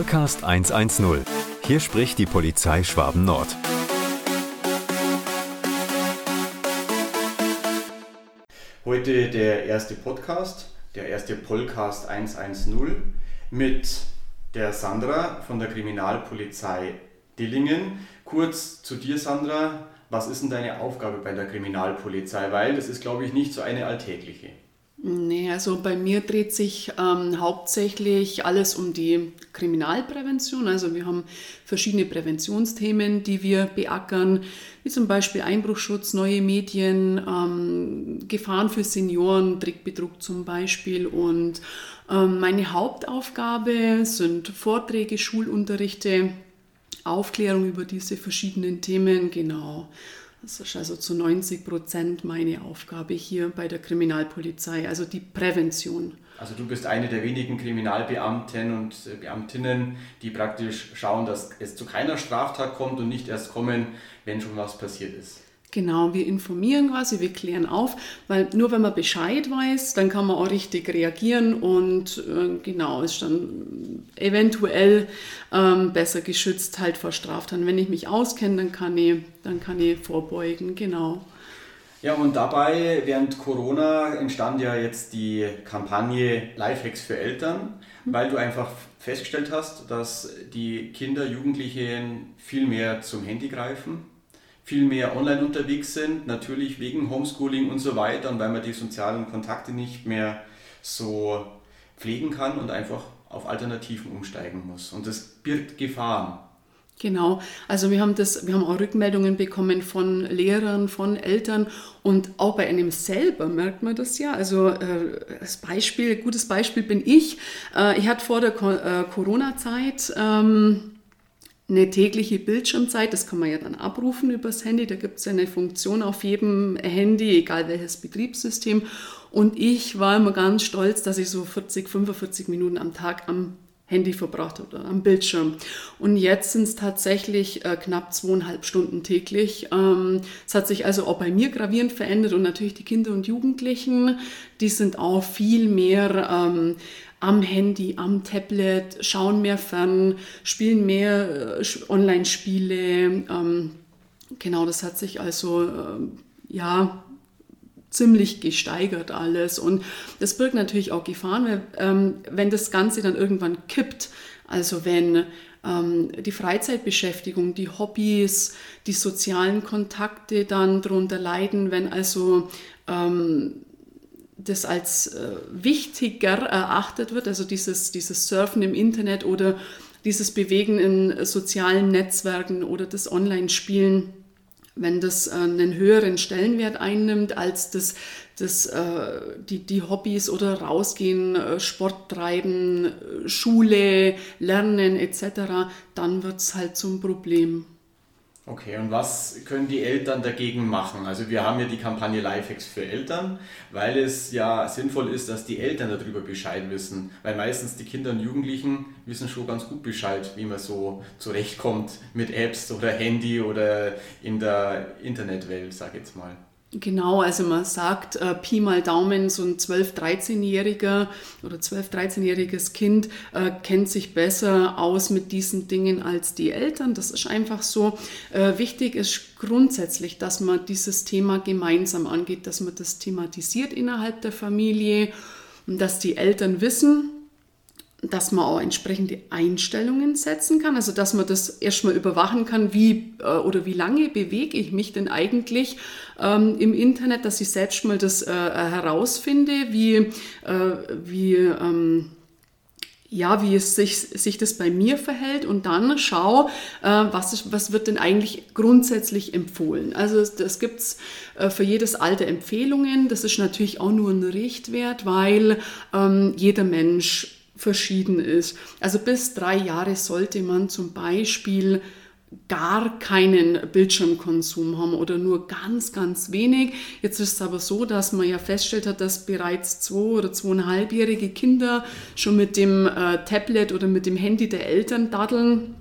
Vollcast 110. Hier spricht die Polizei Schwaben Nord. Heute der erste Podcast, der erste Polcast 110 mit der Sandra von der Kriminalpolizei Dillingen. Kurz zu dir, Sandra. Was ist denn deine Aufgabe bei der Kriminalpolizei? Weil das ist, glaube ich, nicht so eine alltägliche. Nee, also bei mir dreht sich ähm, hauptsächlich alles um die Kriminalprävention. Also wir haben verschiedene Präventionsthemen, die wir beackern, wie zum Beispiel Einbruchschutz, neue Medien, ähm, Gefahren für Senioren, Trickbetrug zum Beispiel. Und ähm, meine Hauptaufgabe sind Vorträge, Schulunterrichte, Aufklärung über diese verschiedenen Themen, genau. Das ist also zu 90 Prozent meine Aufgabe hier bei der Kriminalpolizei, also die Prävention. Also du bist eine der wenigen Kriminalbeamten und äh, Beamtinnen, die praktisch schauen, dass es zu keiner Straftat kommt und nicht erst kommen, wenn schon was passiert ist. Genau, wir informieren quasi, wir klären auf, weil nur wenn man Bescheid weiß, dann kann man auch richtig reagieren und äh, genau, ist dann eventuell ähm, besser geschützt halt vor Straftaten. Wenn ich mich auskenne, dann kann ich, dann kann ich vorbeugen, genau. Ja, und dabei, während Corona, entstand ja jetzt die Kampagne Lifehacks für Eltern, mhm. weil du einfach festgestellt hast, dass die Kinder, Jugendlichen viel mehr zum Handy greifen viel mehr online unterwegs sind, natürlich wegen Homeschooling und so weiter und weil man die sozialen Kontakte nicht mehr so pflegen kann und einfach auf Alternativen umsteigen muss. Und das birgt Gefahren. Genau, also wir haben das, wir haben auch Rückmeldungen bekommen von Lehrern, von Eltern und auch bei einem selber merkt man das ja. Also äh, das Beispiel, gutes Beispiel bin ich. Äh, ich hatte vor der äh, Corona-Zeit ähm, eine tägliche Bildschirmzeit, das kann man ja dann abrufen übers Handy, da gibt es ja eine Funktion auf jedem Handy, egal welches Betriebssystem. Und ich war immer ganz stolz, dass ich so 40, 45 Minuten am Tag am Handy verbracht habe oder am Bildschirm. Und jetzt sind es tatsächlich äh, knapp zweieinhalb Stunden täglich. Ähm, es hat sich also auch bei mir gravierend verändert und natürlich die Kinder und Jugendlichen, die sind auch viel mehr ähm, am Handy, am Tablet, schauen mehr fern, spielen mehr äh, Online-Spiele. Ähm, genau, das hat sich also äh, ja ziemlich gesteigert alles. Und das birgt natürlich auch Gefahren, weil, ähm, wenn das Ganze dann irgendwann kippt, also wenn ähm, die Freizeitbeschäftigung, die Hobbys, die sozialen Kontakte dann darunter leiden, wenn also ähm, das als äh, wichtiger erachtet wird, also dieses, dieses Surfen im Internet oder dieses Bewegen in sozialen Netzwerken oder das Online-Spielen, wenn das äh, einen höheren Stellenwert einnimmt als das, das, äh, die, die Hobbys oder rausgehen, äh, Sport treiben, Schule, Lernen etc., dann wird es halt zum Problem. Okay, und was können die Eltern dagegen machen? Also wir haben ja die Kampagne Lifehacks für Eltern, weil es ja sinnvoll ist, dass die Eltern darüber Bescheid wissen, weil meistens die Kinder und Jugendlichen wissen schon ganz gut Bescheid, wie man so zurechtkommt mit Apps oder Handy oder in der Internetwelt, sag ich jetzt mal. Genau, also man sagt, äh, Pi mal Daumen, so ein 12-, 13-Jähriger oder 12-, 13-jähriges Kind äh, kennt sich besser aus mit diesen Dingen als die Eltern. Das ist einfach so. Äh, wichtig ist grundsätzlich, dass man dieses Thema gemeinsam angeht, dass man das thematisiert innerhalb der Familie und dass die Eltern wissen, dass man auch entsprechende Einstellungen setzen kann, also dass man das erstmal überwachen kann, wie äh, oder wie lange bewege ich mich denn eigentlich ähm, im Internet, dass ich selbst mal das äh, herausfinde, wie, äh, wie ähm, ja, wie es sich, sich das bei mir verhält und dann schau, äh, was, ist, was wird denn eigentlich grundsätzlich empfohlen. Also das gibt es äh, für jedes Alter Empfehlungen. Das ist natürlich auch nur ein Richtwert, weil ähm, jeder Mensch verschieden ist. Also bis drei Jahre sollte man zum Beispiel gar keinen Bildschirmkonsum haben oder nur ganz, ganz wenig. Jetzt ist es aber so, dass man ja feststellt hat, dass bereits zwei- oder zweieinhalbjährige Kinder schon mit dem äh, Tablet oder mit dem Handy der Eltern daddeln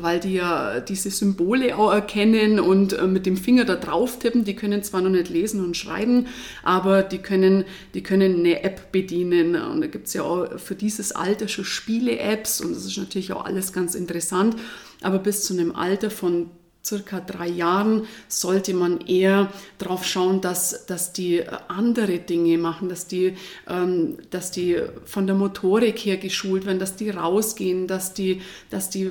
weil die ja diese Symbole auch erkennen und äh, mit dem Finger da drauf tippen. Die können zwar noch nicht lesen und schreiben, aber die können, die können eine App bedienen. Und da gibt es ja auch für dieses Alter schon Spiele-Apps und das ist natürlich auch alles ganz interessant. Aber bis zu einem Alter von circa drei Jahren sollte man eher darauf schauen, dass, dass die andere Dinge machen, dass die, ähm, dass die von der Motorik her geschult werden, dass die rausgehen, dass die, dass die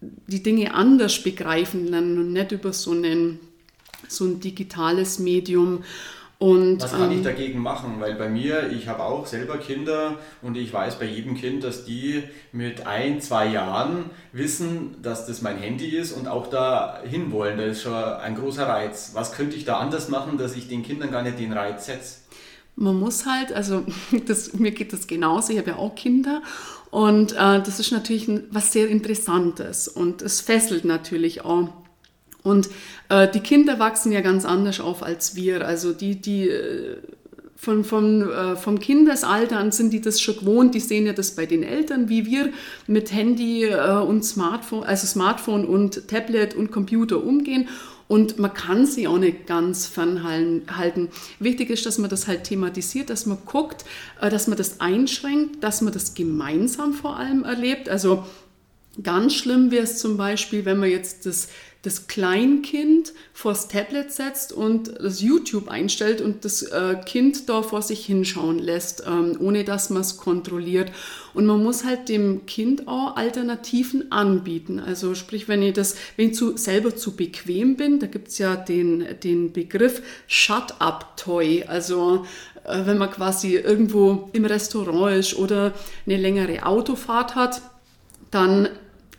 die Dinge anders begreifen lernen und nicht über so, einen, so ein digitales Medium. Und, Was kann ähm, ich dagegen machen? Weil bei mir, ich habe auch selber Kinder und ich weiß bei jedem Kind, dass die mit ein, zwei Jahren wissen, dass das mein Handy ist und auch da hinwollen. Das ist schon ein großer Reiz. Was könnte ich da anders machen, dass ich den Kindern gar nicht den Reiz setze? Man muss halt, also das, mir geht das genauso, ich habe ja auch Kinder und äh, das ist natürlich was sehr Interessantes und es fesselt natürlich auch. Und äh, die Kinder wachsen ja ganz anders auf als wir. Also die, die äh, von, von, äh, vom Kindesalter an sind die das schon gewohnt, die sehen ja das bei den Eltern, wie wir mit Handy äh, und Smartphone, also Smartphone und Tablet und Computer umgehen und man kann sie auch nicht ganz fernhalten. Wichtig ist, dass man das halt thematisiert, dass man guckt, äh, dass man das einschränkt, dass man das gemeinsam vor allem erlebt. Also ganz schlimm wäre es zum Beispiel, wenn man jetzt das das Kleinkind vors Tablet setzt und das YouTube einstellt und das äh, Kind da vor sich hinschauen lässt, ähm, ohne dass man es kontrolliert. Und man muss halt dem Kind auch Alternativen anbieten. Also sprich, wenn ich das, wenn ich zu, selber zu bequem bin, da gibt es ja den, den Begriff Shut-up-Toy. Also äh, wenn man quasi irgendwo im Restaurant ist oder eine längere Autofahrt hat, dann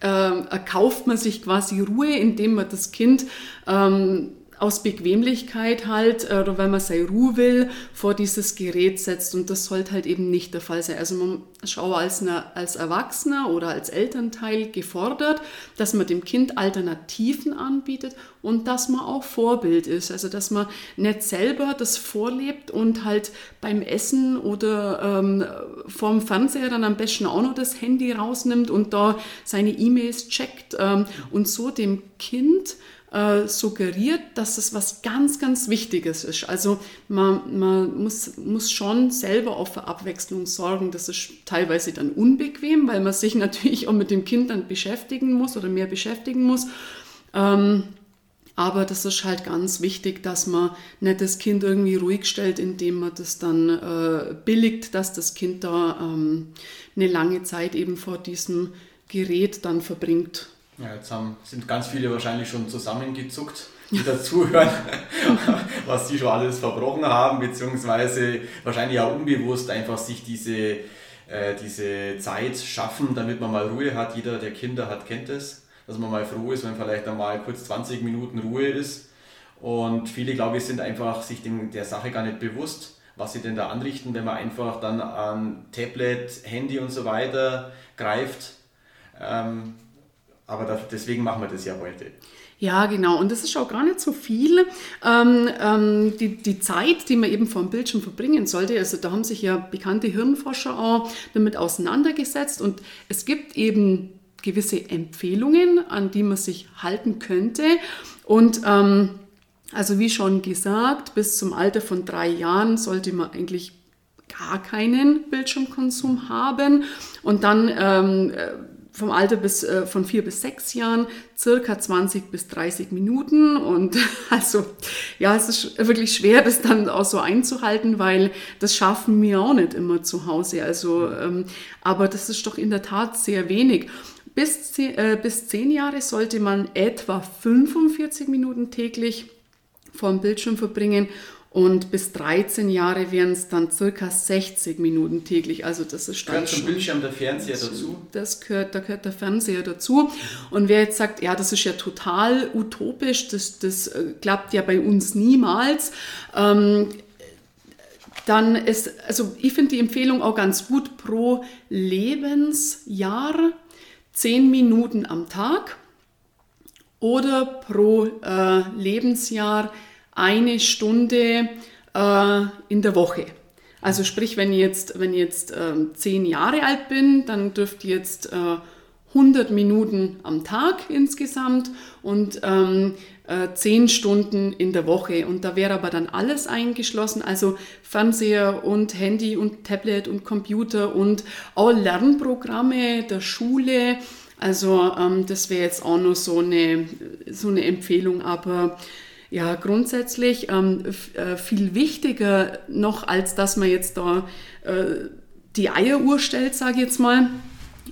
äh, erkauft man sich quasi Ruhe, indem man das Kind ähm, aus Bequemlichkeit halt, äh, oder weil man seine Ruhe will, vor dieses Gerät setzt. Und das sollte halt eben nicht der Fall sein. Also man schaue als, eine, als Erwachsener oder als Elternteil gefordert, dass man dem Kind Alternativen anbietet und dass man auch Vorbild ist. Also dass man nicht selber das vorlebt und halt beim Essen oder ähm, vorm Fernseher dann am besten auch noch das Handy rausnimmt und da seine E-Mails checkt ähm, und so dem Kind äh, suggeriert, dass es was ganz, ganz Wichtiges ist. Also man, man muss, muss schon selber auch für Abwechslung sorgen. Das ist teilweise dann unbequem, weil man sich natürlich auch mit dem Kind dann beschäftigen muss oder mehr beschäftigen muss. Ähm, aber das ist halt ganz wichtig, dass man nicht das Kind irgendwie ruhig stellt, indem man das dann äh, billigt, dass das Kind da ähm, eine lange Zeit eben vor diesem Gerät dann verbringt. Ja, jetzt haben, sind ganz viele wahrscheinlich schon zusammengezuckt, die dazuhören, was sie schon alles verbrochen haben, beziehungsweise wahrscheinlich auch unbewusst einfach sich diese, äh, diese Zeit schaffen, damit man mal Ruhe hat. Jeder, der Kinder hat, kennt es, dass man mal froh ist, wenn vielleicht einmal kurz 20 Minuten Ruhe ist. Und viele, glaube ich, sind einfach sich dem, der Sache gar nicht bewusst, was sie denn da anrichten, wenn man einfach dann an Tablet, Handy und so weiter greift. Ähm, aber das, deswegen machen wir das ja heute. Ja, genau. Und das ist auch gar nicht so viel. Ähm, ähm, die, die Zeit, die man eben vor dem Bildschirm verbringen sollte, also da haben sich ja bekannte Hirnforscher auch damit auseinandergesetzt. Und es gibt eben gewisse Empfehlungen, an die man sich halten könnte. Und ähm, also wie schon gesagt, bis zum Alter von drei Jahren sollte man eigentlich gar keinen Bildschirmkonsum haben. Und dann ähm, vom Alter bis, äh, von vier bis sechs Jahren circa 20 bis 30 Minuten. Und also, ja, es ist wirklich schwer, das dann auch so einzuhalten, weil das schaffen wir auch nicht immer zu Hause. Also, ähm, aber das ist doch in der Tat sehr wenig. Bis, äh, bis zehn Jahre sollte man etwa 45 Minuten täglich vor dem Bildschirm verbringen und bis 13 Jahre wären es dann circa 60 Minuten täglich. Also das ist dann Gehört zum Bildschirm der Fernseher dazu? Das gehört, da gehört der Fernseher dazu. Und wer jetzt sagt, ja, das ist ja total utopisch, das, das äh, klappt ja bei uns niemals, ähm, dann ist, also ich finde die Empfehlung auch ganz gut pro Lebensjahr 10 Minuten am Tag oder pro äh, Lebensjahr eine Stunde äh, in der Woche. Also sprich, wenn ich jetzt, wenn ich jetzt äh, zehn Jahre alt bin, dann dürfte ich jetzt äh, 100 Minuten am Tag insgesamt und ähm, äh, 10 Stunden in der Woche. Und da wäre aber dann alles eingeschlossen, also Fernseher und Handy und Tablet und Computer und auch Lernprogramme der Schule. Also ähm, das wäre jetzt auch noch so eine, so eine Empfehlung, aber ja, grundsätzlich ähm, äh, viel wichtiger noch, als dass man jetzt da äh, die Eieruhr stellt, sage ich jetzt mal,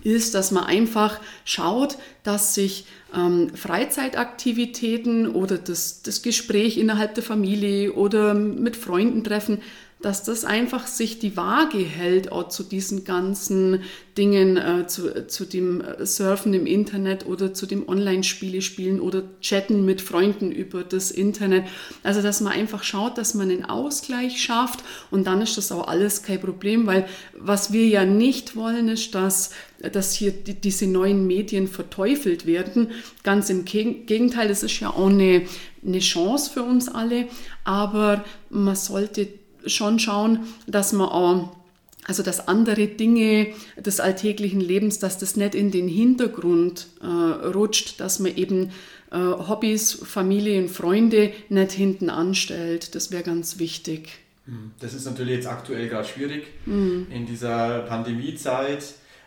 ist, dass man einfach schaut, dass sich ähm, Freizeitaktivitäten oder das, das Gespräch innerhalb der Familie oder mit Freunden treffen, dass das einfach sich die Waage hält, auch zu diesen ganzen Dingen, äh, zu, zu dem Surfen im Internet oder zu dem Online-Spiele spielen oder Chatten mit Freunden über das Internet. Also, dass man einfach schaut, dass man einen Ausgleich schafft und dann ist das auch alles kein Problem, weil was wir ja nicht wollen, ist, dass dass hier die, diese neuen Medien verteufelt werden. Ganz im Gegenteil, das ist ja auch eine, eine Chance für uns alle, aber man sollte schon schauen, dass man auch also dass andere Dinge des alltäglichen Lebens, dass das nicht in den Hintergrund äh, rutscht, dass man eben äh, Hobbys, Familie und Freunde nicht hinten anstellt. Das wäre ganz wichtig. Mhm. Das ist natürlich jetzt aktuell gerade schwierig mhm. in dieser Pandemiezeit,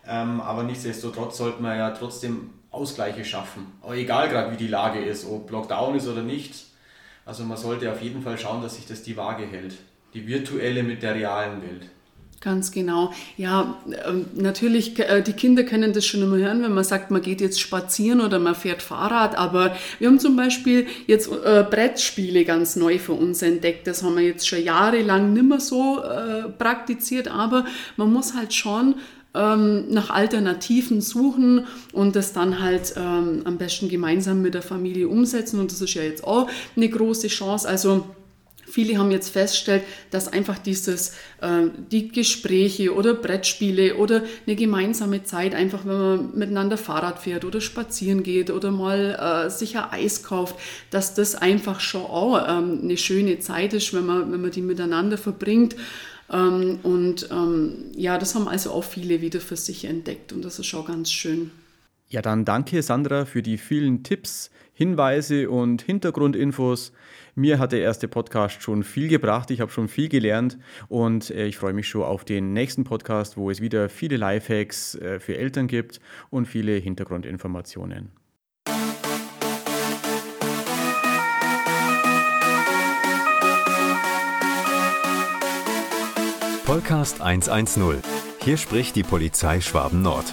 ähm, aber nichtsdestotrotz sollte man ja trotzdem Ausgleiche schaffen. Aber egal gerade wie die Lage ist, ob Lockdown ist oder nicht. Also man sollte auf jeden Fall schauen, dass sich das die Waage hält die virtuelle mit der realen Welt. Ganz genau. Ja, ähm, natürlich, äh, die Kinder können das schon immer hören, wenn man sagt, man geht jetzt spazieren oder man fährt Fahrrad. Aber wir haben zum Beispiel jetzt äh, Brettspiele ganz neu für uns entdeckt. Das haben wir jetzt schon jahrelang nicht mehr so äh, praktiziert. Aber man muss halt schon ähm, nach Alternativen suchen und das dann halt ähm, am besten gemeinsam mit der Familie umsetzen. Und das ist ja jetzt auch eine große Chance. Also Viele haben jetzt festgestellt, dass einfach dieses, äh, die Gespräche oder Brettspiele oder eine gemeinsame Zeit, einfach wenn man miteinander Fahrrad fährt oder spazieren geht oder mal äh, sich Eis kauft, dass das einfach schon auch ähm, eine schöne Zeit ist, wenn man, wenn man die miteinander verbringt. Ähm, und ähm, ja, das haben also auch viele wieder für sich entdeckt und das ist schon ganz schön. Ja, dann danke Sandra für die vielen Tipps, Hinweise und Hintergrundinfos. Mir hat der erste Podcast schon viel gebracht, ich habe schon viel gelernt und äh, ich freue mich schon auf den nächsten Podcast, wo es wieder viele Lifehacks äh, für Eltern gibt und viele Hintergrundinformationen. Podcast 110. Hier spricht die Polizei Schwaben Nord.